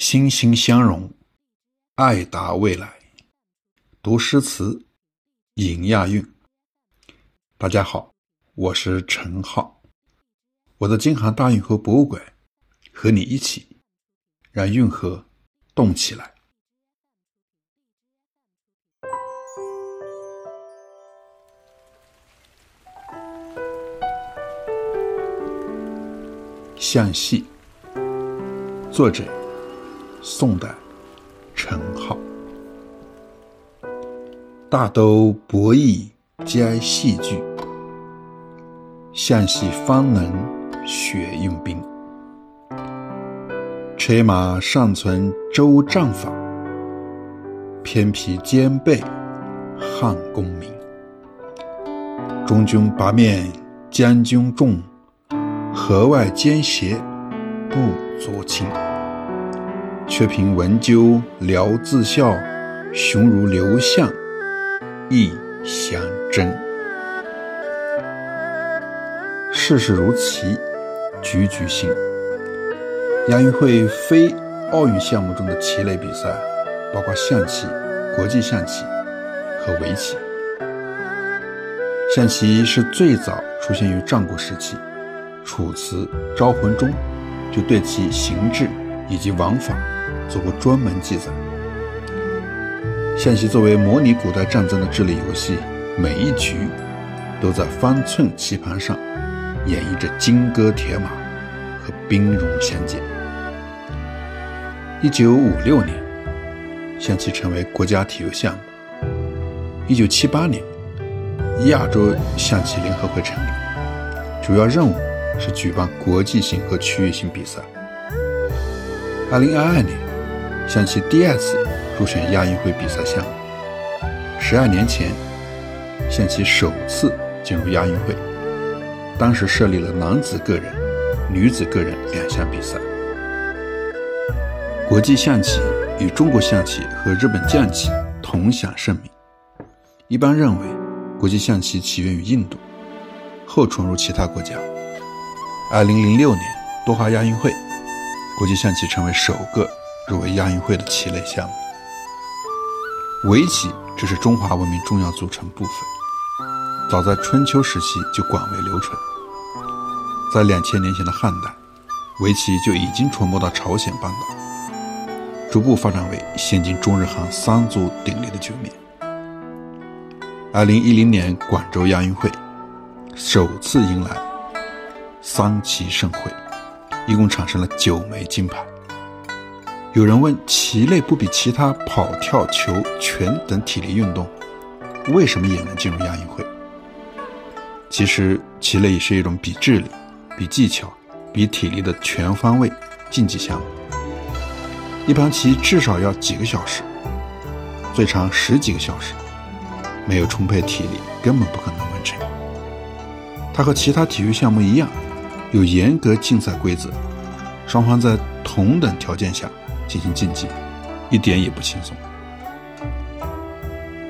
心心相融，爱达未来。读诗词，引亚韵。大家好，我是陈浩，我的京杭大运河博物馆和你一起让运河动起来。向西，作者。宋代，陈浩。大都博弈皆戏剧，向西方能雪用兵。车马尚存周战法，偏披兼备汉功名。中军八面将军重，河外奸邪不足轻。却凭文纠聊自笑，雄如刘向亦相争。世事如棋，局局新。亚运会非奥运项目中的棋类比赛，包括象棋、国际象棋和围棋。象棋是最早出现于战国时期，《楚辞·招魂》中就对其形制以及玩法。做过专门记载。象棋作为模拟古代战争的智力游戏，每一局都在方寸棋盘上演绎着金戈铁马和兵戎相见。一九五六年，象棋成为国家体育项目。一九七八年，亚洲象棋联合会成立，主要任务是举办国际性和区域性比赛。二零二二年。象棋第二次入选亚运会比赛项目。十二年前，象棋首次进入亚运会，当时设立了男子个人、女子个人两项比赛。国际象棋与中国象棋和日本将棋同享盛名。一般认为，国际象棋起源于印度，后传入其他国家。二零零六年多哈亚运会，国际象棋成为首个。入围亚运会的棋类项目，围棋只是中华文明重要组成部分，早在春秋时期就广为流传。在两千年前的汉代，围棋就已经传播到朝鲜半岛，逐步发展为现今中日韩三足鼎立的局面。二零一零年广州亚运会首次迎来三棋盛会，一共产生了九枚金牌。有人问：棋类不比其他跑、跳、球、拳等体力运动，为什么也能进入亚运会？其实，棋类也是一种比智力、比技巧、比体力的全方位竞技项目。一盘棋至少要几个小时，最长十几个小时，没有充沛体力根本不可能完成。它和其他体育项目一样，有严格竞赛规则，双方在同等条件下。进行竞技，一点也不轻松。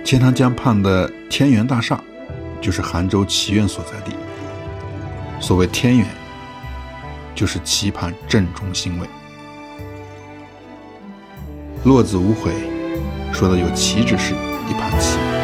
钱塘江畔的天元大厦，就是杭州棋院所在地。所谓天元，就是棋盘正中心位。落子无悔，说的有棋之士一盘棋。